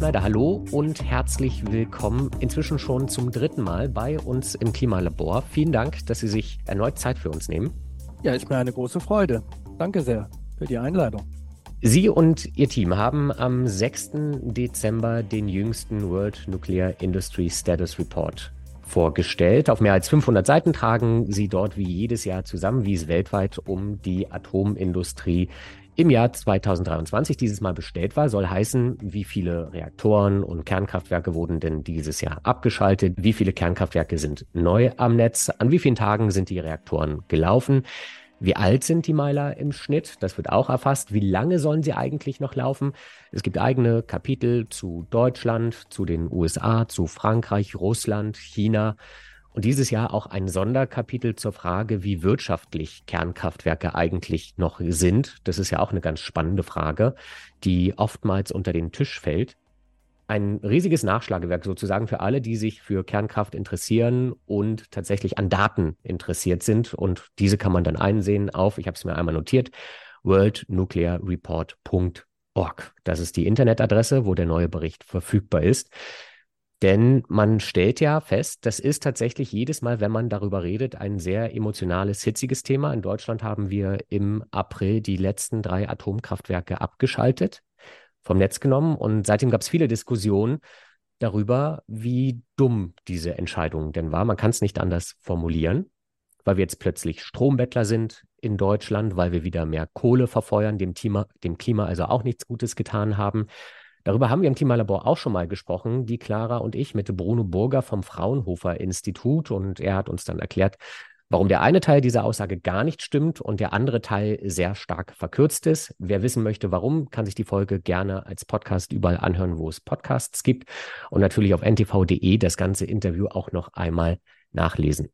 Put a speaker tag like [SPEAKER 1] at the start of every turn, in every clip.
[SPEAKER 1] Schneider, hallo und herzlich willkommen inzwischen schon zum dritten Mal bei uns im Klimalabor. Vielen Dank, dass Sie sich erneut Zeit für uns nehmen.
[SPEAKER 2] Ja, ist mir eine große Freude. Danke sehr für die Einladung.
[SPEAKER 1] Sie und Ihr Team haben am 6. Dezember den jüngsten World Nuclear Industry Status Report vorgestellt. Auf mehr als 500 Seiten tragen Sie dort wie jedes Jahr zusammen, wie es weltweit um die Atomindustrie im Jahr 2023 dieses Mal bestellt war, soll heißen, wie viele Reaktoren und Kernkraftwerke wurden denn dieses Jahr abgeschaltet, wie viele Kernkraftwerke sind neu am Netz, an wie vielen Tagen sind die Reaktoren gelaufen, wie alt sind die Meiler im Schnitt? Das wird auch erfasst. Wie lange sollen sie eigentlich noch laufen? Es gibt eigene Kapitel zu Deutschland, zu den USA, zu Frankreich, Russland, China. Und dieses Jahr auch ein Sonderkapitel zur Frage, wie wirtschaftlich Kernkraftwerke eigentlich noch sind. Das ist ja auch eine ganz spannende Frage, die oftmals unter den Tisch fällt ein riesiges Nachschlagewerk sozusagen für alle, die sich für Kernkraft interessieren und tatsächlich an Daten interessiert sind. Und diese kann man dann einsehen auf, ich habe es mir einmal notiert, worldnuclearreport.org. Das ist die Internetadresse, wo der neue Bericht verfügbar ist. Denn man stellt ja fest, das ist tatsächlich jedes Mal, wenn man darüber redet, ein sehr emotionales, hitziges Thema. In Deutschland haben wir im April die letzten drei Atomkraftwerke abgeschaltet vom Netz genommen. Und seitdem gab es viele Diskussionen darüber, wie dumm diese Entscheidung denn war. Man kann es nicht anders formulieren, weil wir jetzt plötzlich Strombettler sind in Deutschland, weil wir wieder mehr Kohle verfeuern, dem Klima, dem Klima also auch nichts Gutes getan haben. Darüber haben wir im Klimalabor auch schon mal gesprochen, die Clara und ich mit Bruno Burger vom Fraunhofer Institut. Und er hat uns dann erklärt, Warum der eine Teil dieser Aussage gar nicht stimmt und der andere Teil sehr stark verkürzt ist. Wer wissen möchte, warum, kann sich die Folge gerne als Podcast überall anhören, wo es Podcasts gibt und natürlich auf ntv.de das ganze Interview auch noch einmal nachlesen.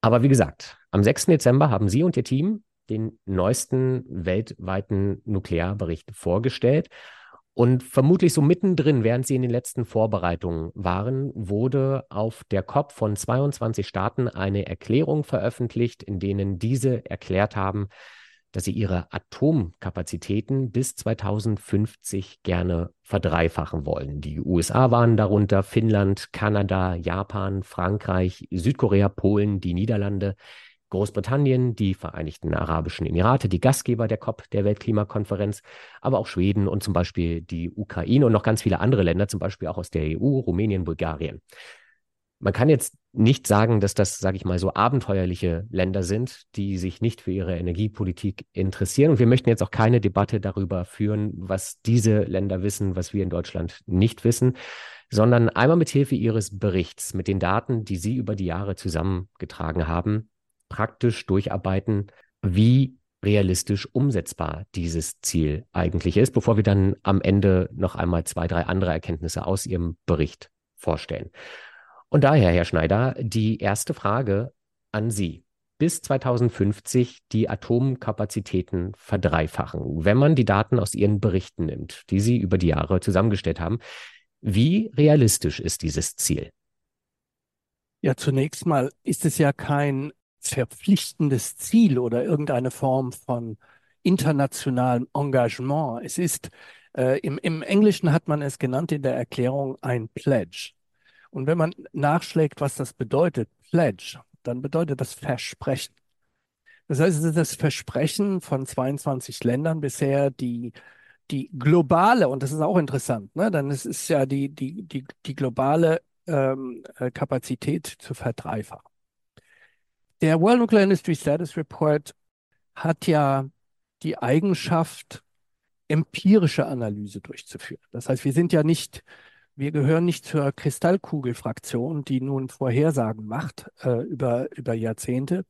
[SPEAKER 1] Aber wie gesagt, am 6. Dezember haben Sie und Ihr Team den neuesten weltweiten Nuklearbericht vorgestellt. Und vermutlich so mittendrin, während sie in den letzten Vorbereitungen waren, wurde auf der COP von 22 Staaten eine Erklärung veröffentlicht, in denen diese erklärt haben, dass sie ihre Atomkapazitäten bis 2050 gerne verdreifachen wollen. Die USA waren darunter, Finnland, Kanada, Japan, Frankreich, Südkorea, Polen, die Niederlande, Großbritannien, die Vereinigten Arabischen Emirate, die Gastgeber der COP, der Weltklimakonferenz, aber auch Schweden und zum Beispiel die Ukraine und noch ganz viele andere Länder, zum Beispiel auch aus der EU, Rumänien, Bulgarien. Man kann jetzt nicht sagen, dass das, sage ich mal, so abenteuerliche Länder sind, die sich nicht für ihre Energiepolitik interessieren. Und wir möchten jetzt auch keine Debatte darüber führen, was diese Länder wissen, was wir in Deutschland nicht wissen, sondern einmal mit Hilfe Ihres Berichts, mit den Daten, die Sie über die Jahre zusammengetragen haben, praktisch durcharbeiten, wie realistisch umsetzbar dieses Ziel eigentlich ist, bevor wir dann am Ende noch einmal zwei, drei andere Erkenntnisse aus Ihrem Bericht vorstellen. Und daher, Herr Schneider, die erste Frage an Sie. Bis 2050 die Atomkapazitäten verdreifachen. Wenn man die Daten aus Ihren Berichten nimmt, die Sie über die Jahre zusammengestellt haben, wie realistisch ist dieses Ziel?
[SPEAKER 2] Ja, zunächst mal ist es ja kein verpflichtendes Ziel oder irgendeine Form von internationalem Engagement. Es ist, äh, im, im Englischen hat man es genannt in der Erklärung ein Pledge. Und wenn man nachschlägt, was das bedeutet, Pledge, dann bedeutet das Versprechen. Das heißt, es ist das Versprechen von 22 Ländern bisher, die die globale, und das ist auch interessant, ne, dann ist es ja die, die, die, die globale ähm, äh, Kapazität zu verdreifachen. Der World Nuclear Industry Status Report hat ja die Eigenschaft, empirische Analyse durchzuführen. Das heißt, wir sind ja nicht, wir gehören nicht zur Kristallkugelfraktion, die nun Vorhersagen macht äh, über, über Jahrzehnte.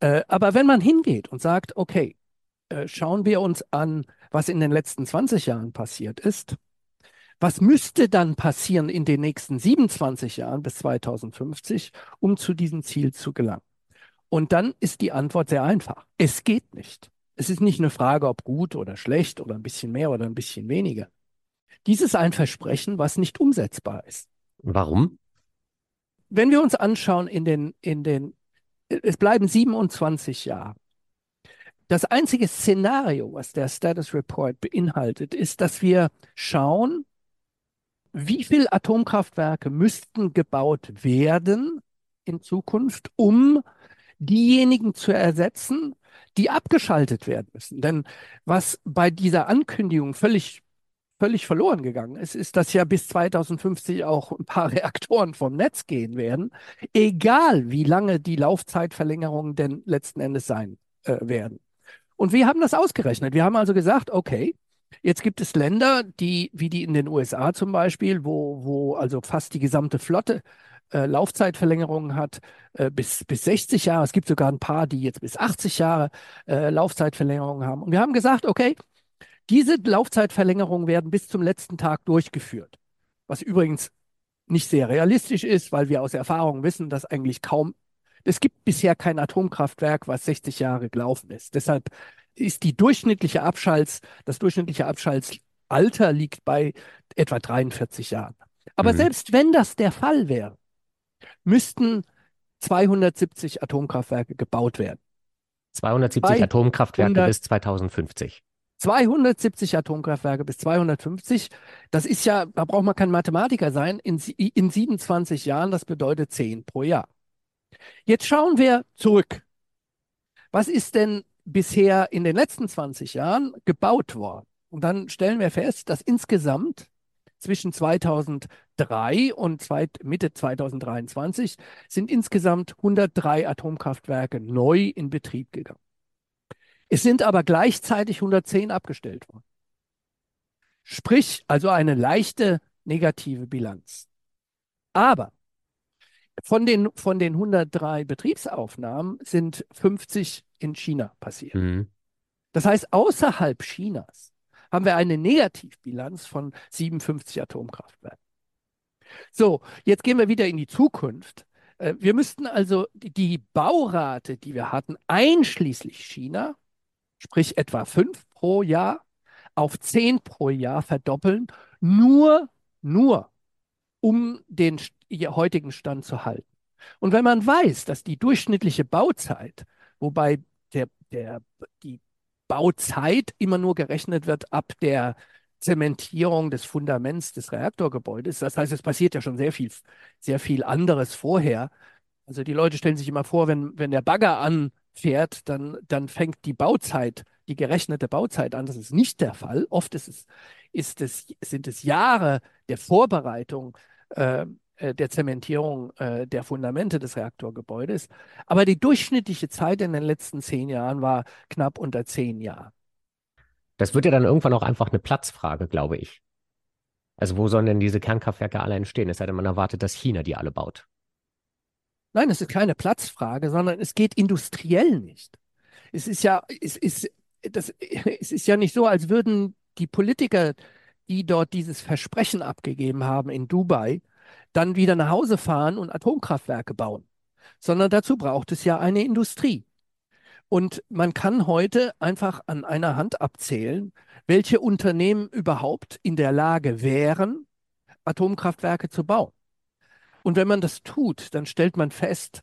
[SPEAKER 2] Äh, aber wenn man hingeht und sagt, okay, äh, schauen wir uns an, was in den letzten 20 Jahren passiert ist, was müsste dann passieren in den nächsten 27 Jahren bis 2050, um zu diesem Ziel zu gelangen? Und dann ist die Antwort sehr einfach. Es geht nicht. Es ist nicht eine Frage, ob gut oder schlecht oder ein bisschen mehr oder ein bisschen weniger. Dies ist ein Versprechen, was nicht umsetzbar ist.
[SPEAKER 1] Warum?
[SPEAKER 2] Wenn wir uns anschauen in den, in den, es bleiben 27 Jahre. Das einzige Szenario, was der Status Report beinhaltet, ist, dass wir schauen, wie viele Atomkraftwerke müssten gebaut werden in Zukunft, um diejenigen zu ersetzen, die abgeschaltet werden müssen. Denn was bei dieser Ankündigung völlig, völlig verloren gegangen ist, ist, dass ja bis 2050 auch ein paar Reaktoren vom Netz gehen werden, egal wie lange die Laufzeitverlängerungen denn letzten Endes sein äh, werden. Und wir haben das ausgerechnet. Wir haben also gesagt, okay, Jetzt gibt es Länder, die, wie die in den USA zum Beispiel, wo, wo also fast die gesamte Flotte äh, Laufzeitverlängerungen hat äh, bis, bis 60 Jahre. Es gibt sogar ein paar, die jetzt bis 80 Jahre äh, Laufzeitverlängerungen haben. Und wir haben gesagt, okay, diese Laufzeitverlängerungen werden bis zum letzten Tag durchgeführt. Was übrigens nicht sehr realistisch ist, weil wir aus Erfahrung wissen, dass eigentlich kaum, es gibt bisher kein Atomkraftwerk, was 60 Jahre gelaufen ist. Deshalb ist die durchschnittliche Abschalts, das durchschnittliche Abschaltsalter liegt bei etwa 43 Jahren. Aber mhm. selbst wenn das der Fall wäre, müssten 270 Atomkraftwerke gebaut werden.
[SPEAKER 1] 270 Atomkraftwerke bis 2050.
[SPEAKER 2] 270 Atomkraftwerke bis 250. Das ist ja, da braucht man kein Mathematiker sein, in, in 27 Jahren, das bedeutet 10 pro Jahr. Jetzt schauen wir zurück. Was ist denn bisher in den letzten 20 Jahren gebaut worden? Und dann stellen wir fest, dass insgesamt zwischen 2003 und zweit, Mitte 2023 sind insgesamt 103 Atomkraftwerke neu in Betrieb gegangen. Es sind aber gleichzeitig 110 abgestellt worden. Sprich, also eine leichte negative Bilanz. Aber von den, von den 103 Betriebsaufnahmen sind 50 in China passiert. Mhm. Das heißt, außerhalb Chinas haben wir eine Negativbilanz von 57 Atomkraftwerken. So, jetzt gehen wir wieder in die Zukunft. Äh, wir müssten also die Baurate, die wir hatten, einschließlich China, sprich etwa 5 pro Jahr, auf 10 pro Jahr verdoppeln, nur, nur um den heutigen Stand zu halten. Und wenn man weiß, dass die durchschnittliche Bauzeit, wobei der, der, die Bauzeit immer nur gerechnet wird ab der Zementierung des Fundaments des Reaktorgebäudes. Das heißt, es passiert ja schon sehr viel, sehr viel anderes vorher. Also die Leute stellen sich immer vor, wenn, wenn der Bagger anfährt, dann, dann fängt die Bauzeit, die gerechnete Bauzeit an. Das ist nicht der Fall. Oft ist es, ist es, sind es Jahre der Vorbereitung äh, der Zementierung äh, der Fundamente des Reaktorgebäudes. Aber die durchschnittliche Zeit in den letzten zehn Jahren war knapp unter zehn Jahren.
[SPEAKER 1] Das wird ja dann irgendwann auch einfach eine Platzfrage, glaube ich. Also wo sollen denn diese Kernkraftwerke alle entstehen? Es sei denn, man erwartet, dass China die alle baut.
[SPEAKER 2] Nein, es ist keine Platzfrage, sondern es geht industriell nicht. Es ist ja, es ist, das, es ist ja nicht so, als würden die Politiker, die dort dieses Versprechen abgegeben haben in Dubai, dann wieder nach Hause fahren und Atomkraftwerke bauen, sondern dazu braucht es ja eine Industrie. Und man kann heute einfach an einer Hand abzählen, welche Unternehmen überhaupt in der Lage wären, Atomkraftwerke zu bauen. Und wenn man das tut, dann stellt man fest,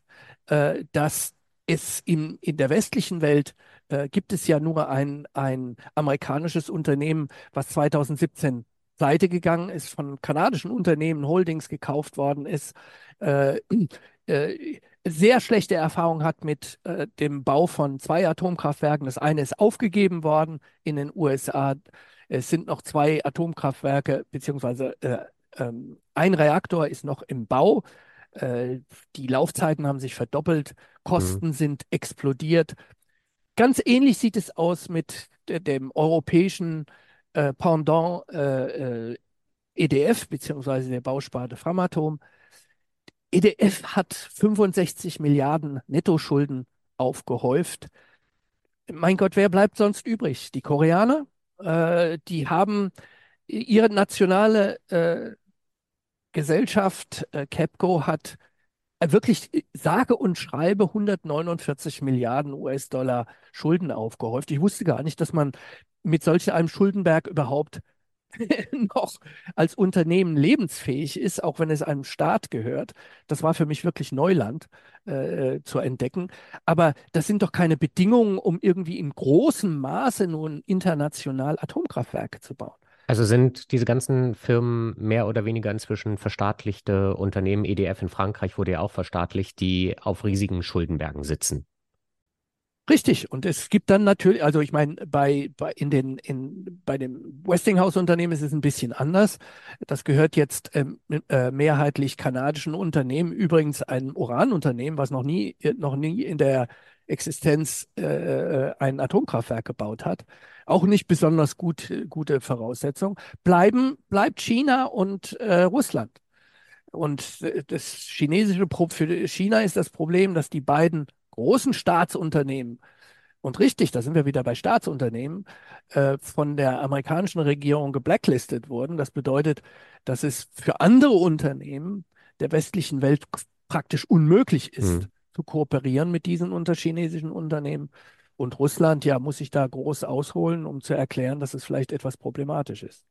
[SPEAKER 2] äh, dass es in, in der westlichen Welt äh, gibt es ja nur ein, ein amerikanisches Unternehmen, was 2017 pleite gegangen ist, von kanadischen Unternehmen, Holdings gekauft worden ist, äh, äh, sehr schlechte Erfahrungen hat mit äh, dem Bau von zwei Atomkraftwerken. Das eine ist aufgegeben worden in den USA. Es sind noch zwei Atomkraftwerke, beziehungsweise äh, ähm, ein Reaktor ist noch im Bau. Äh, die Laufzeiten haben sich verdoppelt, Kosten mhm. sind explodiert. Ganz ähnlich sieht es aus mit dem europäischen äh, Pendant äh, EDF, beziehungsweise der Bausparte Framatom. EDF hat 65 Milliarden Nettoschulden aufgehäuft. Mein Gott, wer bleibt sonst übrig? Die Koreaner, äh, die haben ihre nationale äh, Gesellschaft, äh, Capco, hat wirklich sage und schreibe 149 Milliarden US-Dollar Schulden aufgehäuft. Ich wusste gar nicht, dass man mit solch einem Schuldenberg überhaupt noch als Unternehmen lebensfähig ist, auch wenn es einem Staat gehört. Das war für mich wirklich Neuland äh, zu entdecken. Aber das sind doch keine Bedingungen, um irgendwie in großem Maße nun international Atomkraftwerke zu bauen.
[SPEAKER 1] Also sind diese ganzen Firmen mehr oder weniger inzwischen verstaatlichte Unternehmen? EDF in Frankreich wurde ja auch verstaatlicht, die auf riesigen Schuldenbergen sitzen.
[SPEAKER 2] Richtig. Und es gibt dann natürlich, also ich meine, bei, bei, in den, in, bei dem Westinghouse-Unternehmen ist es ein bisschen anders. Das gehört jetzt ähm, äh, mehrheitlich kanadischen Unternehmen, übrigens einem Uranunternehmen, was noch nie, noch nie in der Existenz äh, äh ein Atomkraftwerk gebaut hat. Auch nicht besonders gut, gute Voraussetzung. Bleiben, bleibt China und äh, Russland. Und äh, das chinesische Pro für China ist das Problem, dass die beiden großen Staatsunternehmen, und richtig, da sind wir wieder bei Staatsunternehmen, äh, von der amerikanischen Regierung geblacklistet wurden. Das bedeutet, dass es für andere Unternehmen der westlichen Welt praktisch unmöglich ist, hm. zu kooperieren mit diesen unter chinesischen Unternehmen. Und Russland, ja, muss sich da groß ausholen, um zu erklären, dass es vielleicht etwas problematisch ist.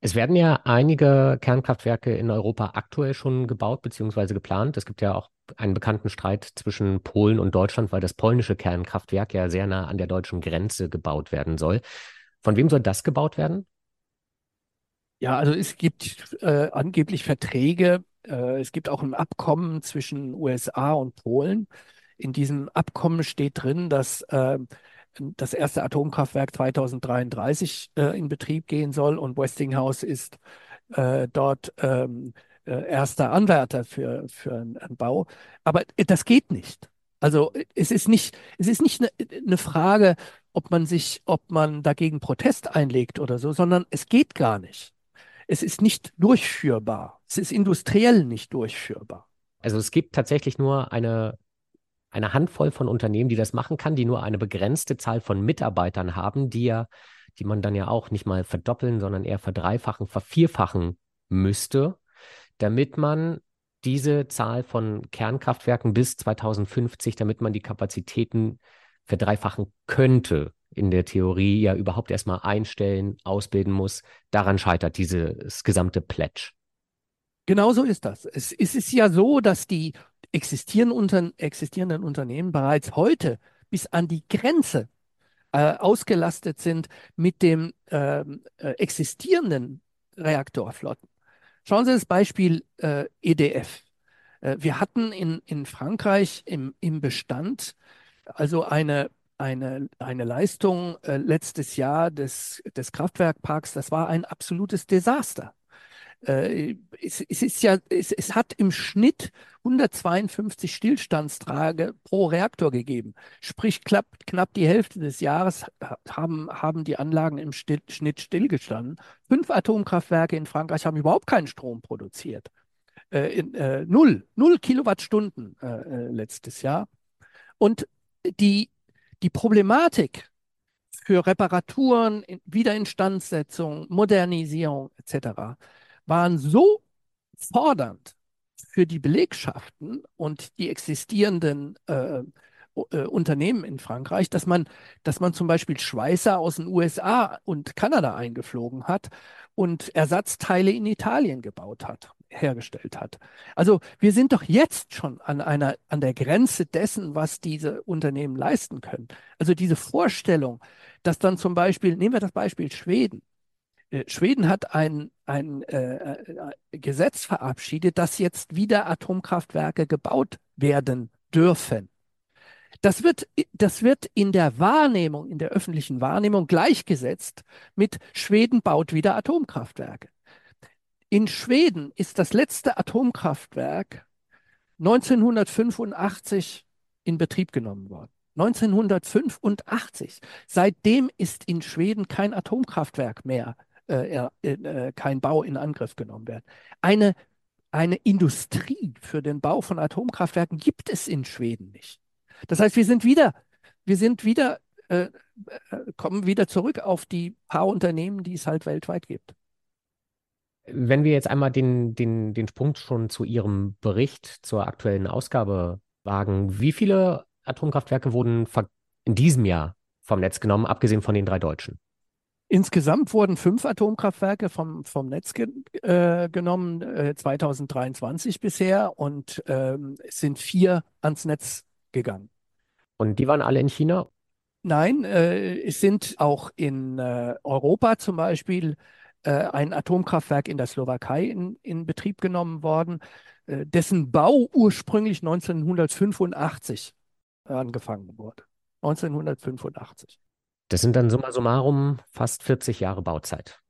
[SPEAKER 1] Es werden ja einige Kernkraftwerke in Europa aktuell schon gebaut bzw. geplant. Es gibt ja auch einen bekannten Streit zwischen Polen und Deutschland, weil das polnische Kernkraftwerk ja sehr nah an der deutschen Grenze gebaut werden soll. Von wem soll das gebaut werden?
[SPEAKER 2] Ja, also es gibt äh, angeblich Verträge. Äh, es gibt auch ein Abkommen zwischen USA und Polen. In diesem Abkommen steht drin, dass äh, das erste Atomkraftwerk 2033 äh, in Betrieb gehen soll und Westinghouse ist äh, dort ähm, äh, erster Anwärter für, für einen Bau. Aber das geht nicht. Also es ist nicht, es ist nicht eine, eine Frage, ob man sich, ob man dagegen Protest einlegt oder so, sondern es geht gar nicht. Es ist nicht durchführbar. Es ist industriell nicht durchführbar.
[SPEAKER 1] Also es gibt tatsächlich nur eine eine Handvoll von Unternehmen, die das machen kann, die nur eine begrenzte Zahl von Mitarbeitern haben, die ja, die man dann ja auch nicht mal verdoppeln, sondern eher verdreifachen, vervierfachen müsste, damit man diese Zahl von Kernkraftwerken bis 2050, damit man die Kapazitäten verdreifachen könnte, in der Theorie ja überhaupt erstmal einstellen, ausbilden muss. Daran scheitert dieses gesamte Pledge.
[SPEAKER 2] Genau so ist das. Es, es ist ja so, dass die existierenden, unter, existierenden Unternehmen bereits heute bis an die Grenze äh, ausgelastet sind mit dem ähm, äh, existierenden Reaktorflotten. Schauen Sie das Beispiel äh, EDF. Äh, wir hatten in, in Frankreich im, im Bestand also eine, eine, eine Leistung äh, letztes Jahr des, des Kraftwerkparks, das war ein absolutes Desaster. Äh, es, es, ist ja, es, es, hat im Schnitt 152 Stillstandstage pro Reaktor gegeben. Sprich, knapp, knapp die Hälfte des Jahres haben, haben die Anlagen im Still, Schnitt stillgestanden. Fünf Atomkraftwerke in Frankreich haben überhaupt keinen Strom produziert. Äh, in, äh, null, null Kilowattstunden äh, äh letztes Jahr. Und die, die Problematik für Reparaturen, Wiederinstandsetzung, Modernisierung etc waren so fordernd für die Belegschaften und die existierenden äh, äh, Unternehmen in Frankreich, dass man, dass man zum Beispiel Schweißer aus den USA und Kanada eingeflogen hat und Ersatzteile in Italien gebaut hat, hergestellt hat. Also wir sind doch jetzt schon an einer, an der Grenze dessen, was diese Unternehmen leisten können. Also diese Vorstellung, dass dann zum Beispiel, nehmen wir das Beispiel Schweden, Schweden hat ein, ein äh, äh, Gesetz verabschiedet, dass jetzt wieder Atomkraftwerke gebaut werden dürfen. Das wird, das wird in der Wahrnehmung, in der öffentlichen Wahrnehmung gleichgesetzt mit Schweden baut wieder Atomkraftwerke. In Schweden ist das letzte Atomkraftwerk 1985 in Betrieb genommen worden. 1985. Seitdem ist in Schweden kein Atomkraftwerk mehr äh, äh, kein Bau in Angriff genommen werden. Eine, eine Industrie für den Bau von Atomkraftwerken gibt es in Schweden nicht. Das heißt, wir sind wieder, wir sind wieder, äh, äh, kommen wieder zurück auf die paar Unternehmen, die es halt weltweit gibt.
[SPEAKER 1] Wenn wir jetzt einmal den, den, den Sprung schon zu Ihrem Bericht zur aktuellen Ausgabe wagen, wie viele Atomkraftwerke wurden in diesem Jahr vom Netz genommen, abgesehen von den drei deutschen?
[SPEAKER 2] Insgesamt wurden fünf Atomkraftwerke vom, vom Netz ge, äh, genommen, äh, 2023 bisher, und ähm, es sind vier ans Netz gegangen.
[SPEAKER 1] Und die waren alle in China?
[SPEAKER 2] Nein, äh, es sind auch in äh, Europa zum Beispiel äh, ein Atomkraftwerk in der Slowakei in, in Betrieb genommen worden, äh, dessen Bau ursprünglich 1985 angefangen wurde. 1985.
[SPEAKER 1] Das sind dann summa summarum fast 40 Jahre Bauzeit.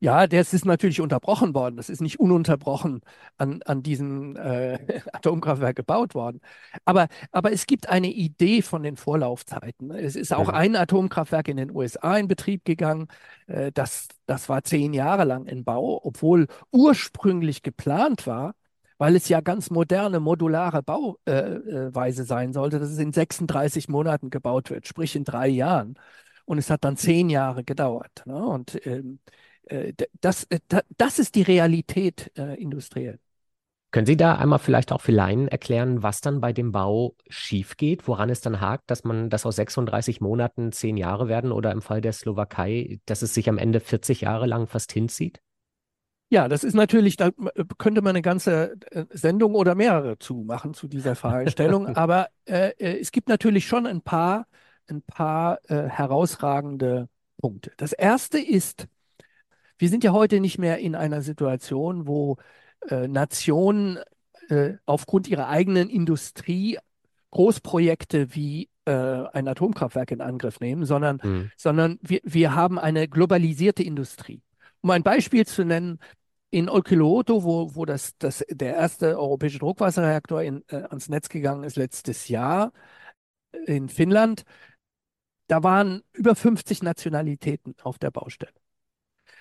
[SPEAKER 2] Ja, das ist natürlich unterbrochen worden. Das ist nicht ununterbrochen an, an diesem äh, Atomkraftwerk gebaut worden. Aber, aber es gibt eine Idee von den Vorlaufzeiten. Es ist auch ein Atomkraftwerk in den USA in Betrieb gegangen. Äh, das, das war zehn Jahre lang in Bau, obwohl ursprünglich geplant war, weil es ja ganz moderne, modulare Bauweise äh, äh sein sollte, dass es in 36 Monaten gebaut wird, sprich in drei Jahren. Und es hat dann zehn Jahre gedauert. Ne? Und ähm, äh, das, das ist die Realität äh, industriell.
[SPEAKER 1] Können Sie da einmal vielleicht auch für Laien erklären, was dann bei dem Bau schief geht, woran es dann hakt, dass man das aus 36 Monaten zehn Jahre werden oder im Fall der Slowakei, dass es sich am Ende 40 Jahre lang fast hinzieht?
[SPEAKER 2] Ja, das ist natürlich, da könnte man eine ganze Sendung oder mehrere zu machen zu dieser Fragestellung. Aber äh, es gibt natürlich schon ein paar, ein paar äh, herausragende Punkte. Das erste ist, wir sind ja heute nicht mehr in einer Situation, wo äh, Nationen äh, aufgrund ihrer eigenen Industrie Großprojekte wie äh, ein Atomkraftwerk in Angriff nehmen, sondern, mhm. sondern wir, wir haben eine globalisierte Industrie. Um ein Beispiel zu nennen, in Olkiluoto, wo, wo das, das, der erste europäische Druckwasserreaktor in, äh, ans Netz gegangen ist letztes Jahr in Finnland, da waren über 50 Nationalitäten auf der Baustelle.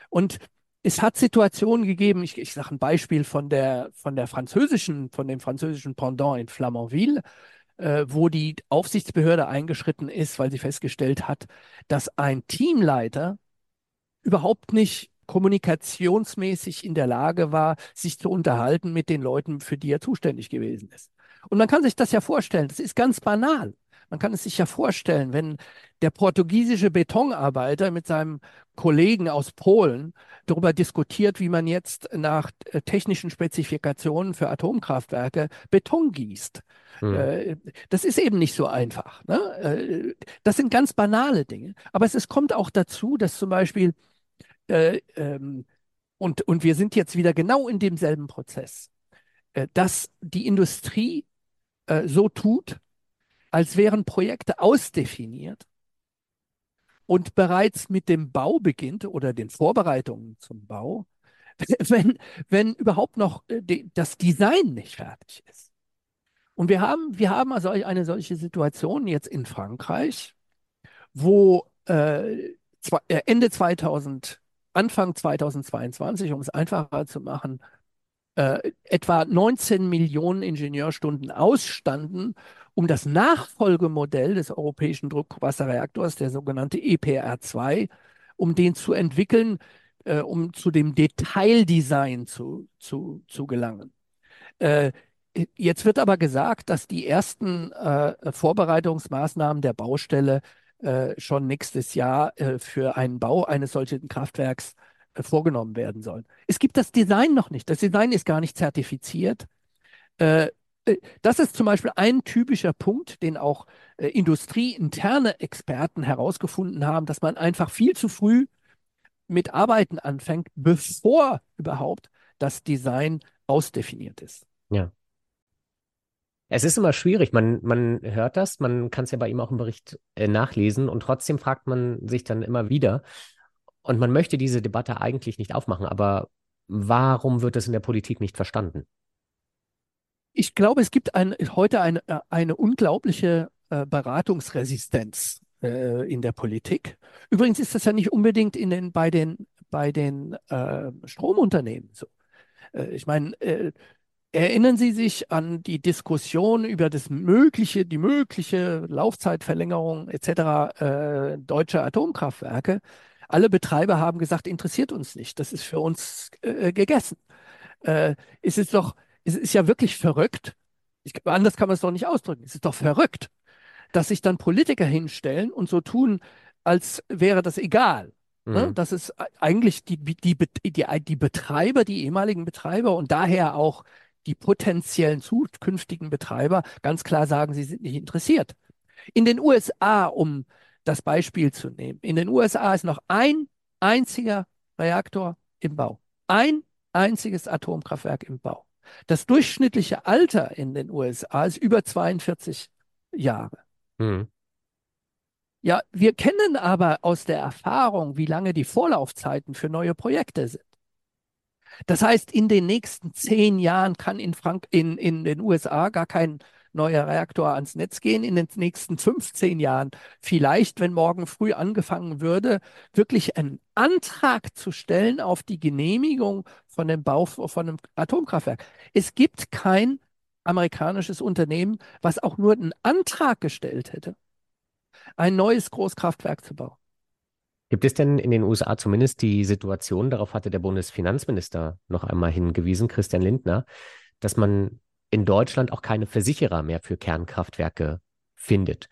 [SPEAKER 2] Und es hat Situationen gegeben, ich, ich sage ein Beispiel von der, von der französischen, von dem französischen Pendant in Flamanville, äh, wo die Aufsichtsbehörde eingeschritten ist, weil sie festgestellt hat, dass ein Teamleiter überhaupt nicht kommunikationsmäßig in der Lage war, sich zu unterhalten mit den Leuten, für die er zuständig gewesen ist. Und man kann sich das ja vorstellen, das ist ganz banal. Man kann es sich ja vorstellen, wenn der portugiesische Betonarbeiter mit seinem Kollegen aus Polen darüber diskutiert, wie man jetzt nach äh, technischen Spezifikationen für Atomkraftwerke Beton gießt. Mhm. Das ist eben nicht so einfach. Ne? Äh, das sind ganz banale Dinge. Aber es, es kommt auch dazu, dass zum Beispiel, äh, ähm, und, und wir sind jetzt wieder genau in demselben Prozess, äh, dass die Industrie äh, so tut, als wären Projekte ausdefiniert und bereits mit dem Bau beginnt oder den Vorbereitungen zum Bau, wenn, wenn überhaupt noch äh, das Design nicht fertig ist. Und wir haben, wir haben also eine solche Situation jetzt in Frankreich, wo äh, äh Ende 2000, Anfang 2022, um es einfacher zu machen, äh, etwa 19 Millionen Ingenieurstunden ausstanden, um das Nachfolgemodell des europäischen Druckwasserreaktors, der sogenannte EPR2, um den zu entwickeln, äh, um zu dem Detaildesign zu, zu, zu gelangen. Äh, jetzt wird aber gesagt, dass die ersten äh, Vorbereitungsmaßnahmen der Baustelle schon nächstes Jahr äh, für einen Bau eines solchen Kraftwerks äh, vorgenommen werden sollen. Es gibt das Design noch nicht. Das Design ist gar nicht zertifiziert. Äh, das ist zum Beispiel ein typischer Punkt, den auch äh, industrieinterne Experten herausgefunden haben, dass man einfach viel zu früh mit Arbeiten anfängt, bevor überhaupt das Design ausdefiniert ist.
[SPEAKER 1] Ja. Es ist immer schwierig. Man, man hört das, man kann es ja bei ihm auch im Bericht äh, nachlesen und trotzdem fragt man sich dann immer wieder. Und man möchte diese Debatte eigentlich nicht aufmachen, aber warum wird es in der Politik nicht verstanden?
[SPEAKER 2] ich glaube, es gibt ein, heute eine, äh, eine unglaubliche äh, Beratungsresistenz äh, in der Politik. Übrigens ist das ja nicht unbedingt in den, bei den, bei den äh, Stromunternehmen so. Äh, ich meine, äh, erinnern Sie sich an die Diskussion über das mögliche, die mögliche Laufzeitverlängerung etc. deutscher Atomkraftwerke? Alle Betreiber haben gesagt, interessiert uns nicht, das ist für uns gegessen. es ist doch es ist ja wirklich verrückt. Ich, anders kann man es doch nicht ausdrücken. Es ist doch verrückt, dass sich dann Politiker hinstellen und so tun, als wäre das egal. Ne? Mhm. Das ist eigentlich die, die, die, die Betreiber, die ehemaligen Betreiber und daher auch die potenziellen zukünftigen Betreiber ganz klar sagen, sie sind nicht interessiert. In den USA, um das Beispiel zu nehmen, in den USA ist noch ein einziger Reaktor im Bau. Ein einziges Atomkraftwerk im Bau. Das durchschnittliche Alter in den USA ist über 42 Jahre. Hm. Ja, wir kennen aber aus der Erfahrung, wie lange die Vorlaufzeiten für neue Projekte sind. Das heißt, in den nächsten zehn Jahren kann in, Frank in, in den USA gar kein neuer Reaktor ans Netz gehen. In den nächsten 15 Jahren vielleicht, wenn morgen früh angefangen würde, wirklich einen Antrag zu stellen auf die Genehmigung von dem Bau von einem Atomkraftwerk. Es gibt kein amerikanisches Unternehmen, was auch nur einen Antrag gestellt hätte, ein neues Großkraftwerk zu bauen.
[SPEAKER 1] Gibt es denn in den USA zumindest die Situation, darauf hatte der Bundesfinanzminister noch einmal hingewiesen, Christian Lindner, dass man in Deutschland auch keine Versicherer mehr für Kernkraftwerke findet?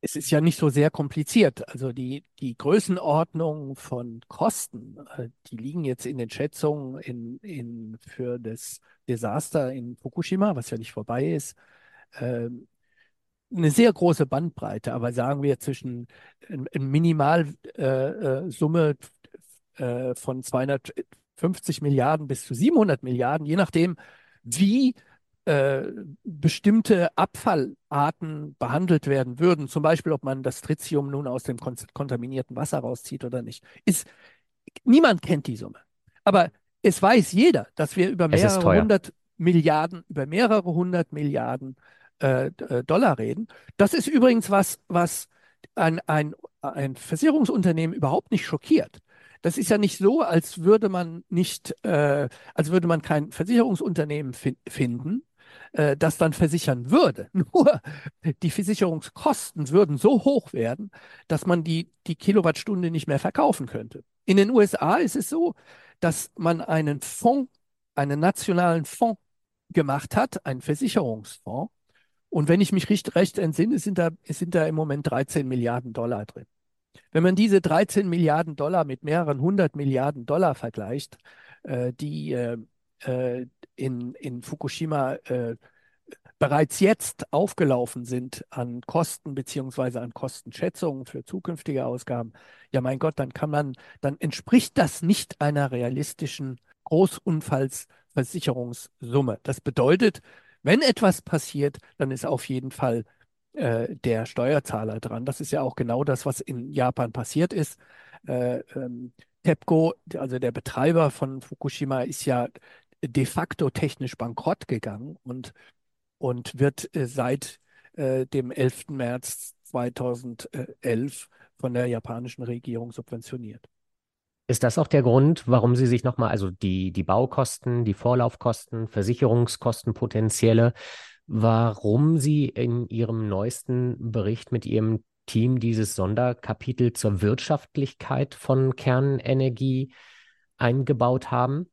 [SPEAKER 2] Es ist ja nicht so sehr kompliziert. Also die, die Größenordnung von Kosten, äh, die liegen jetzt in den Schätzungen in, in, für das Desaster in Fukushima, was ja nicht vorbei ist, ähm, eine sehr große Bandbreite, aber sagen wir zwischen eine Minimalsumme äh, äh, von 250 Milliarden bis zu 700 Milliarden, je nachdem, wie äh, bestimmte Abfallarten behandelt werden würden, zum Beispiel ob man das Tritium nun aus dem kontaminierten Wasser rauszieht oder nicht, ist, niemand kennt die Summe. Aber es weiß jeder, dass wir über mehrere hundert Milliarden, über mehrere hundert Milliarden äh, äh, Dollar reden. Das ist übrigens was, was ein, ein, ein Versicherungsunternehmen überhaupt nicht schockiert. Das ist ja nicht so, als würde man nicht, äh, als würde man kein Versicherungsunternehmen fi finden, äh, das dann versichern würde. Nur die Versicherungskosten würden so hoch werden, dass man die, die Kilowattstunde nicht mehr verkaufen könnte. In den USA ist es so, dass man einen Fonds, einen nationalen Fonds gemacht hat, einen Versicherungsfonds, und wenn ich mich recht, recht entsinne, sind da, sind da im Moment 13 Milliarden Dollar drin. Wenn man diese 13 Milliarden Dollar mit mehreren hundert Milliarden Dollar vergleicht, äh, die äh, äh, in, in Fukushima äh, bereits jetzt aufgelaufen sind an Kosten beziehungsweise an Kostenschätzungen für zukünftige Ausgaben, ja mein Gott, dann kann man, dann entspricht das nicht einer realistischen Großunfallsversicherungssumme. Das bedeutet, wenn etwas passiert, dann ist auf jeden Fall äh, der Steuerzahler dran. Das ist ja auch genau das, was in Japan passiert ist. Äh, ähm, TEPCO, also der Betreiber von Fukushima, ist ja de facto technisch bankrott gegangen und, und wird äh, seit äh, dem 11. März 2011 von der japanischen Regierung subventioniert.
[SPEAKER 1] Ist das auch der Grund, warum Sie sich nochmal, also die, die Baukosten, die Vorlaufkosten, Versicherungskosten potenzielle, warum Sie in Ihrem neuesten Bericht mit Ihrem Team dieses Sonderkapitel zur Wirtschaftlichkeit von Kernenergie eingebaut haben?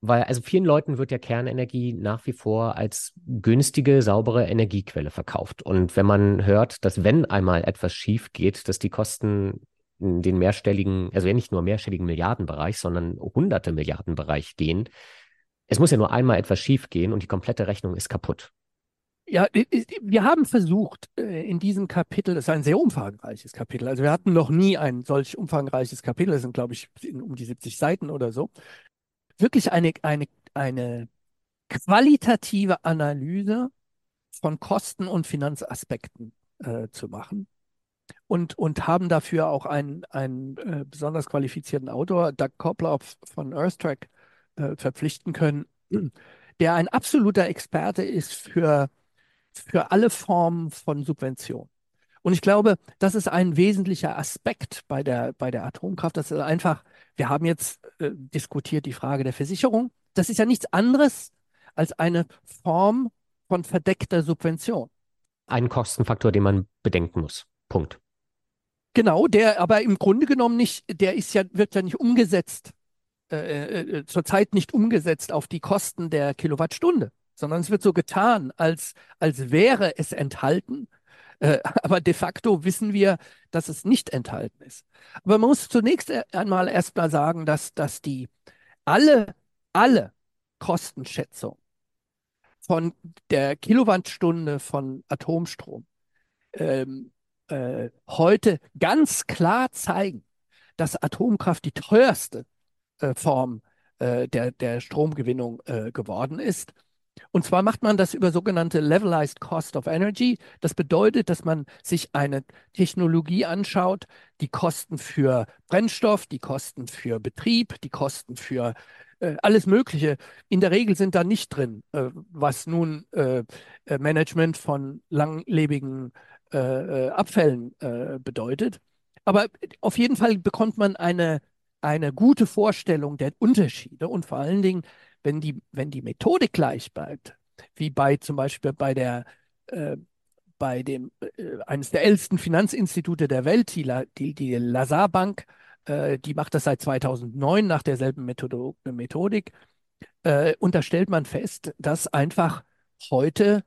[SPEAKER 1] Weil, also vielen Leuten wird ja Kernenergie nach wie vor als günstige, saubere Energiequelle verkauft. Und wenn man hört, dass wenn einmal etwas schief geht, dass die Kosten den mehrstelligen, also ja nicht nur mehrstelligen Milliardenbereich, sondern hunderte Milliardenbereich gehen. Es muss ja nur einmal etwas schief gehen und die komplette Rechnung ist kaputt.
[SPEAKER 2] Ja, wir haben versucht, äh, in diesem Kapitel, das ist ein sehr umfangreiches Kapitel, also wir hatten noch nie ein solch umfangreiches Kapitel, das sind, glaube ich, um die 70 Seiten oder so, wirklich eine, eine, eine qualitative Analyse von Kosten und Finanzaspekten äh, zu machen und, und haben dafür auch einen, einen äh, besonders qualifizierten Autor, Doug Koppler von Earthtrack, äh, verpflichten können, der ein absoluter Experte ist für, für alle Formen von Subvention. Und ich glaube, das ist ein wesentlicher Aspekt bei der, bei der Atomkraft. Das ist einfach, wir haben jetzt äh, diskutiert die Frage der Versicherung. Das ist ja nichts anderes als eine Form von verdeckter Subvention.
[SPEAKER 1] Ein Kostenfaktor, den man bedenken muss. Punkt.
[SPEAKER 2] Genau, der aber im Grunde genommen nicht, der ist ja, wird ja nicht umgesetzt, äh, äh, äh, zurzeit nicht umgesetzt auf die Kosten der Kilowattstunde, sondern es wird so getan, als, als wäre es enthalten. Äh, aber de facto wissen wir, dass es nicht enthalten ist. Aber man muss zunächst einmal erstmal sagen, dass, dass die alle, alle Kostenschätzung von der Kilowattstunde von Atomstrom ähm, äh, heute ganz klar zeigen, dass Atomkraft die teuerste äh, Form äh, der, der Stromgewinnung äh, geworden ist. Und zwar macht man das über sogenannte Levelized Cost of Energy. Das bedeutet, dass man sich eine Technologie anschaut, die Kosten für Brennstoff, die Kosten für Betrieb, die Kosten für äh, alles Mögliche. In der Regel sind da nicht drin, äh, was nun äh, äh Management von langlebigen äh, äh, Abfällen bedeutet. Aber auf jeden Fall bekommt man eine, eine gute Vorstellung der Unterschiede und vor allen Dingen wenn die, wenn die Methodik gleich bleibt, wie bei zum Beispiel bei der äh, bei dem äh, eines der ältesten Finanzinstitute der Welt, die, die, die Lazar Bank, äh, die macht das seit 2009 nach derselben Methodik. Äh, und da stellt man fest, dass einfach heute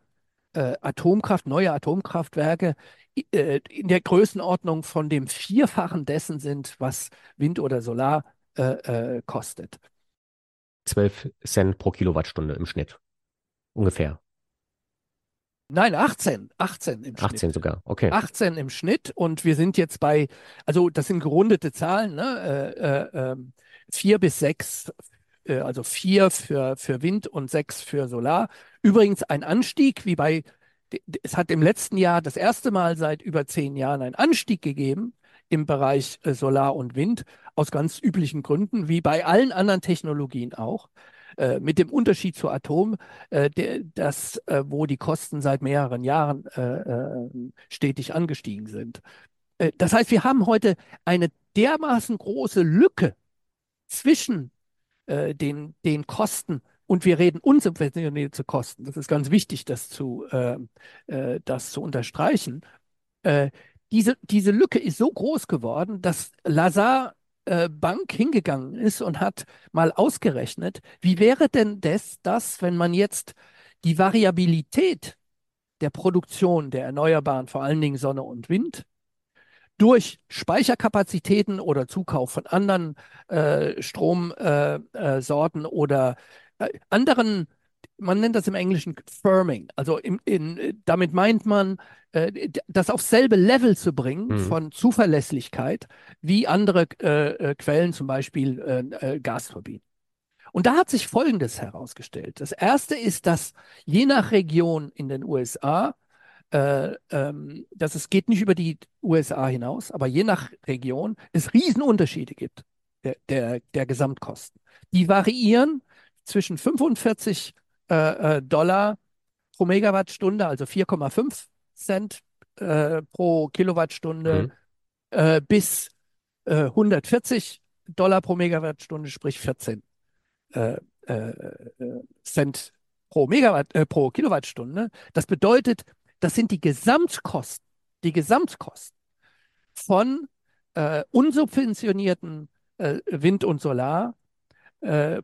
[SPEAKER 2] äh, Atomkraft, neue Atomkraftwerke äh, in der Größenordnung von dem Vierfachen dessen sind, was Wind oder Solar kostet.
[SPEAKER 1] 12 Cent pro Kilowattstunde im Schnitt. Ungefähr.
[SPEAKER 2] Nein, 18. 18 im
[SPEAKER 1] 18 Schnitt. sogar, okay.
[SPEAKER 2] 18 im Schnitt und wir sind jetzt bei, also das sind gerundete Zahlen, ne? Äh, äh, 4 ähm, bis 6, äh, also 4 für, für Wind und 6 für Solar. Übrigens ein Anstieg, wie bei, es hat im letzten Jahr das erste Mal seit über zehn Jahren einen Anstieg gegeben im Bereich äh, Solar und Wind aus ganz üblichen Gründen, wie bei allen anderen Technologien auch. Äh, mit dem Unterschied zu Atom, äh, das, wo die Kosten seit mehreren Jahren stetig angestiegen sind. das heißt, wir haben heute eine dermaßen große Lücke zwischen den, den Kosten und wir reden unsubventionierte Kosten. Das ist ganz wichtig, das zu, das zu unterstreichen diese, diese Lücke ist so groß geworden, dass Lazar äh, Bank hingegangen ist und hat mal ausgerechnet, wie wäre denn das, das, wenn man jetzt die Variabilität der Produktion der Erneuerbaren, vor allen Dingen Sonne und Wind, durch Speicherkapazitäten oder Zukauf von anderen äh, Stromsorten äh, äh oder äh, anderen man nennt das im Englischen Firming. Also in, in, damit meint man, äh, das auf selbe Level zu bringen mhm. von Zuverlässigkeit wie andere äh, äh Quellen, zum Beispiel äh, äh, Gasturbinen. Und da hat sich Folgendes herausgestellt. Das erste ist, dass je nach Region in den USA, äh, ähm, dass es geht nicht über die USA hinaus, aber je nach Region es Riesenunterschiede gibt der, der, der Gesamtkosten. Die variieren zwischen 45 äh, äh, Dollar pro Megawattstunde, also 4,5 Cent äh, pro Kilowattstunde mhm. äh, bis 140 äh, Dollar pro Megawattstunde, sprich 14 äh, Cent pro Megawatt, pro Kilowattstunde. Das bedeutet, das sind die Gesamtkosten, die Gesamtkosten von unsubventionierten Wind und Solar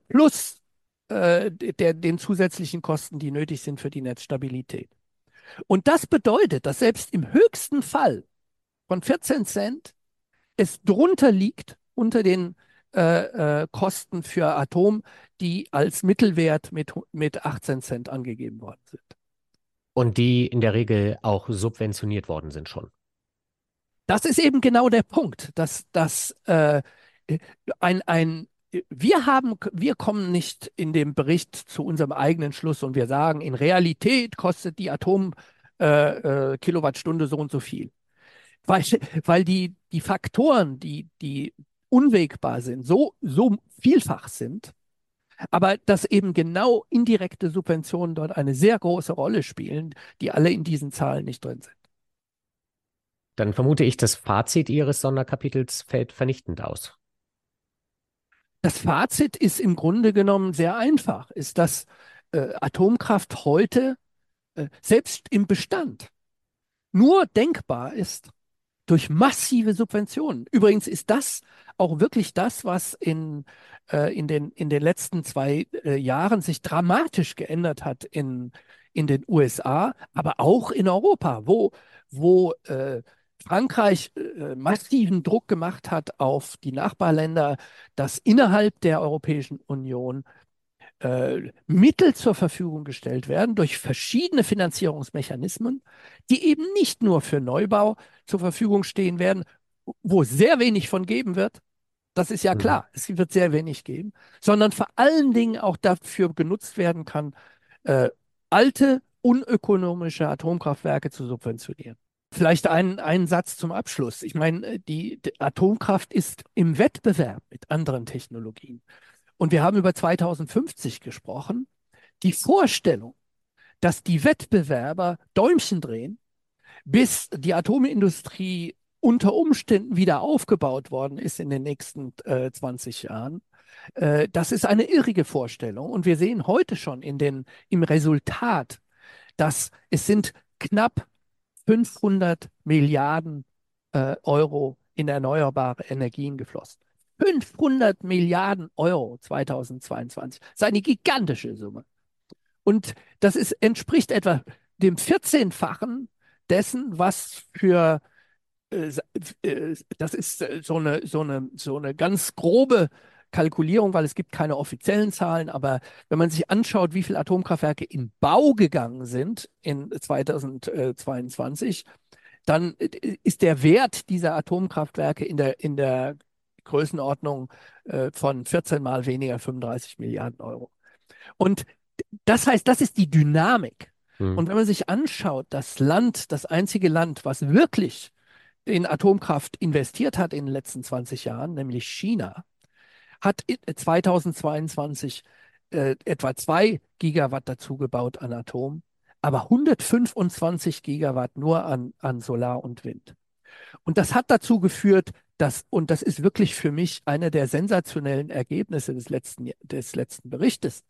[SPEAKER 2] plus äh, der, den zusätzlichen Kosten, die nötig sind für die Netzstabilität. Und das bedeutet, dass selbst im höchsten Fall von 14 Cent es drunter liegt unter den äh, äh, Kosten für Atom, die als Mittelwert mit, mit 18 Cent angegeben worden sind.
[SPEAKER 1] Und die in der Regel auch subventioniert worden sind schon.
[SPEAKER 2] Das ist eben genau der Punkt, dass, dass äh, ein, ein wir haben, wir kommen nicht in dem Bericht zu unserem eigenen Schluss und wir sagen, in Realität kostet die Atom-Kilowattstunde äh, äh, so und so viel. Weil, weil die, die Faktoren, die, die unwegbar sind, so, so vielfach sind, aber dass eben genau indirekte Subventionen dort eine sehr große Rolle spielen, die alle in diesen Zahlen nicht drin sind.
[SPEAKER 1] Dann vermute ich, das Fazit Ihres Sonderkapitels fällt vernichtend aus.
[SPEAKER 2] Das Fazit ist im Grunde genommen sehr einfach, ist, dass äh, Atomkraft heute äh, selbst im Bestand nur denkbar ist durch massive Subventionen. Übrigens ist das auch wirklich das, was in, äh, in, den, in den letzten zwei äh, Jahren sich dramatisch geändert hat in, in den USA, aber auch in Europa, wo, wo äh, Frankreich äh, massiven Druck gemacht hat auf die Nachbarländer, dass innerhalb der Europäischen Union äh, Mittel zur Verfügung gestellt werden durch verschiedene Finanzierungsmechanismen, die eben nicht nur für Neubau zur Verfügung stehen werden, wo sehr wenig von geben wird, Das ist ja mhm. klar. Es wird sehr wenig geben, sondern vor allen Dingen auch dafür genutzt werden kann, äh, alte, unökonomische Atomkraftwerke zu subventionieren. Vielleicht ein, ein Satz zum Abschluss. Ich meine, die, die Atomkraft ist im Wettbewerb mit anderen Technologien. Und wir haben über 2050 gesprochen. Die Vorstellung, dass die Wettbewerber Däumchen drehen, bis die Atomindustrie unter Umständen wieder aufgebaut worden ist in den nächsten äh, 20 Jahren, äh, das ist eine irrige Vorstellung. Und wir sehen heute schon in den, im Resultat, dass es sind knapp 500 Milliarden äh, Euro in erneuerbare Energien geflossen. 500 Milliarden Euro 2022. Das ist eine gigantische Summe. Und das ist, entspricht etwa dem 14-fachen dessen, was für äh, äh, das ist äh, so eine, so eine, so eine ganz grobe Kalkulierung, weil es gibt keine offiziellen Zahlen, aber wenn man sich anschaut, wie viele Atomkraftwerke in Bau gegangen sind in 2022, dann ist der Wert dieser Atomkraftwerke in der, in der Größenordnung von 14 mal weniger 35 Milliarden Euro. Und das heißt, das ist die Dynamik. Hm. Und wenn man sich anschaut, das Land, das einzige Land, was wirklich in Atomkraft investiert hat in den letzten 20 Jahren, nämlich China, hat 2022 äh, etwa 2 Gigawatt dazugebaut an Atom, aber 125 Gigawatt nur an, an Solar und Wind. Und das hat dazu geführt, dass, und das ist wirklich für mich eine der sensationellen Ergebnisse des letzten, des letzten Berichtes,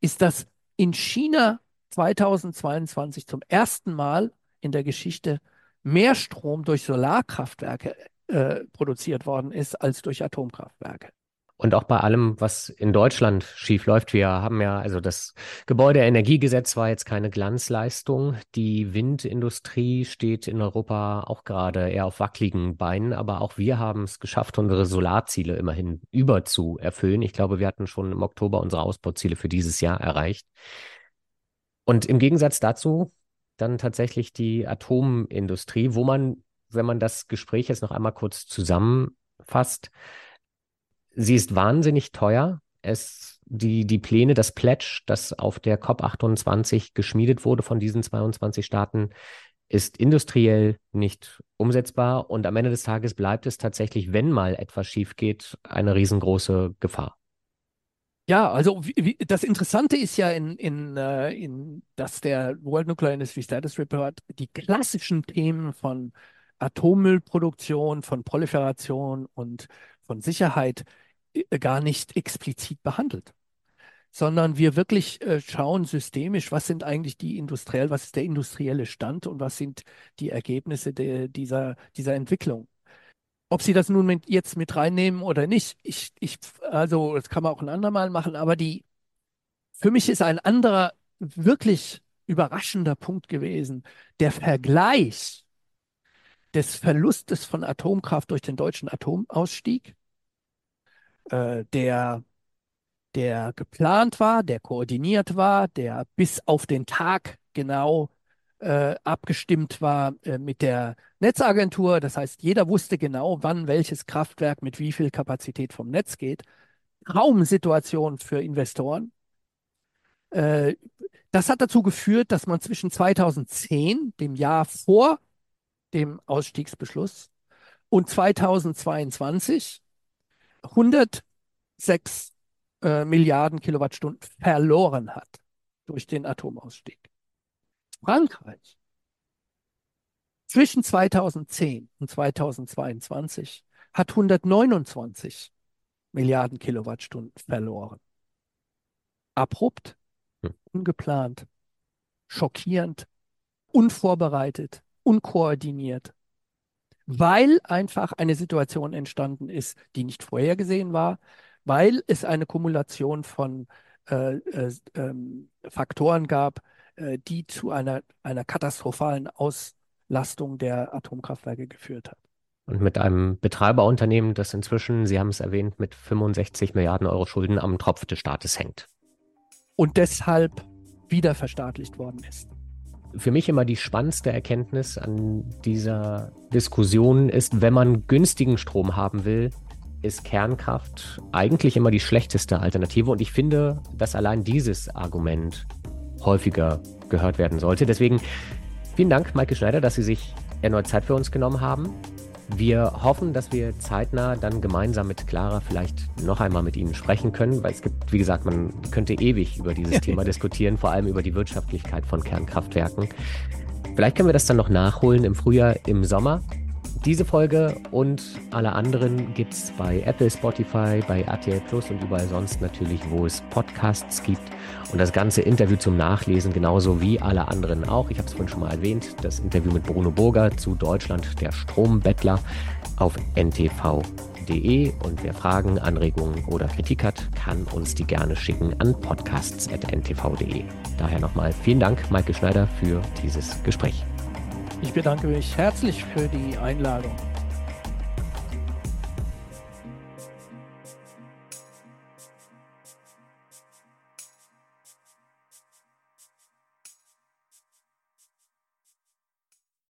[SPEAKER 2] ist, dass in China 2022 zum ersten Mal in der Geschichte mehr Strom durch Solarkraftwerke äh, produziert worden ist als durch Atomkraftwerke.
[SPEAKER 1] Und auch bei allem, was in Deutschland schief läuft. Wir haben ja, also das Gebäudeenergiegesetz war jetzt keine Glanzleistung. Die Windindustrie steht in Europa auch gerade eher auf wackeligen Beinen, aber auch wir haben es geschafft, unsere Solarziele immerhin über zu erfüllen. Ich glaube, wir hatten schon im Oktober unsere Ausbauziele für dieses Jahr erreicht. Und im Gegensatz dazu dann tatsächlich die Atomindustrie, wo man, wenn man das Gespräch jetzt noch einmal kurz zusammenfasst, sie ist wahnsinnig teuer. Es, die, die Pläne, das Pledge, das auf der COP28 geschmiedet wurde von diesen 22 Staaten, ist industriell nicht umsetzbar und am Ende des Tages bleibt es tatsächlich, wenn mal etwas schief geht, eine riesengroße Gefahr.
[SPEAKER 2] Ja, also wie, wie, das Interessante ist ja, in, in, äh, in, dass der World Nuclear Industry Status Report die klassischen Themen von Atommüllproduktion, von Proliferation und von Sicherheit gar nicht explizit behandelt, sondern wir wirklich äh, schauen systemisch, was sind eigentlich die industriell, was ist der industrielle Stand und was sind die Ergebnisse de, dieser, dieser Entwicklung. Ob Sie das nun mit, jetzt mit reinnehmen oder nicht, ich, ich, also das kann man auch ein andermal machen, aber die, für mich ist ein anderer wirklich überraschender Punkt gewesen, der Vergleich des Verlustes von Atomkraft durch den deutschen Atomausstieg, äh, der, der geplant war, der koordiniert war, der bis auf den Tag genau äh, abgestimmt war äh, mit der Netzagentur. Das heißt, jeder wusste genau, wann welches Kraftwerk mit wie viel Kapazität vom Netz geht. Traumsituation für Investoren. Äh, das hat dazu geführt, dass man zwischen 2010, dem Jahr vor dem Ausstiegsbeschluss, und 2022 106 äh, Milliarden Kilowattstunden verloren hat durch den Atomausstieg. Frankreich zwischen 2010 und 2022 hat 129 Milliarden Kilowattstunden verloren. Abrupt, hm. ungeplant, schockierend, unvorbereitet, unkoordiniert, weil einfach eine Situation entstanden ist, die nicht vorhergesehen war, weil es eine Kumulation von äh, äh, ähm, Faktoren gab, äh, die zu einer, einer katastrophalen Auslastung der Atomkraftwerke geführt hat.
[SPEAKER 1] Und mit einem Betreiberunternehmen, das inzwischen, Sie haben es erwähnt, mit 65 Milliarden Euro Schulden am Tropf des Staates hängt.
[SPEAKER 2] Und deshalb wieder verstaatlicht worden ist.
[SPEAKER 1] Für mich immer die spannendste Erkenntnis an dieser Diskussion ist, wenn man günstigen Strom haben will, ist Kernkraft eigentlich immer die schlechteste Alternative. Und ich finde, dass allein dieses Argument häufiger gehört werden sollte. Deswegen vielen Dank, Maike Schneider, dass Sie sich erneut Zeit für uns genommen haben. Wir hoffen, dass wir zeitnah dann gemeinsam mit Clara vielleicht noch einmal mit Ihnen sprechen können, weil es gibt, wie gesagt, man könnte ewig über dieses Thema diskutieren, vor allem über die Wirtschaftlichkeit von Kernkraftwerken. Vielleicht können wir das dann noch nachholen im Frühjahr, im Sommer. Diese Folge und alle anderen gibt es bei Apple, Spotify, bei RTL Plus und überall sonst natürlich, wo es Podcasts gibt. Und das ganze Interview zum Nachlesen, genauso wie alle anderen auch. Ich habe es vorhin schon mal erwähnt, das Interview mit Bruno Burger zu Deutschland, der Strombettler auf ntv.de. Und wer Fragen, Anregungen oder Kritik hat, kann uns die gerne schicken an podcasts.ntv.de. Daher nochmal vielen Dank, Maike Schneider, für dieses Gespräch.
[SPEAKER 2] Ich bedanke mich herzlich für die Einladung.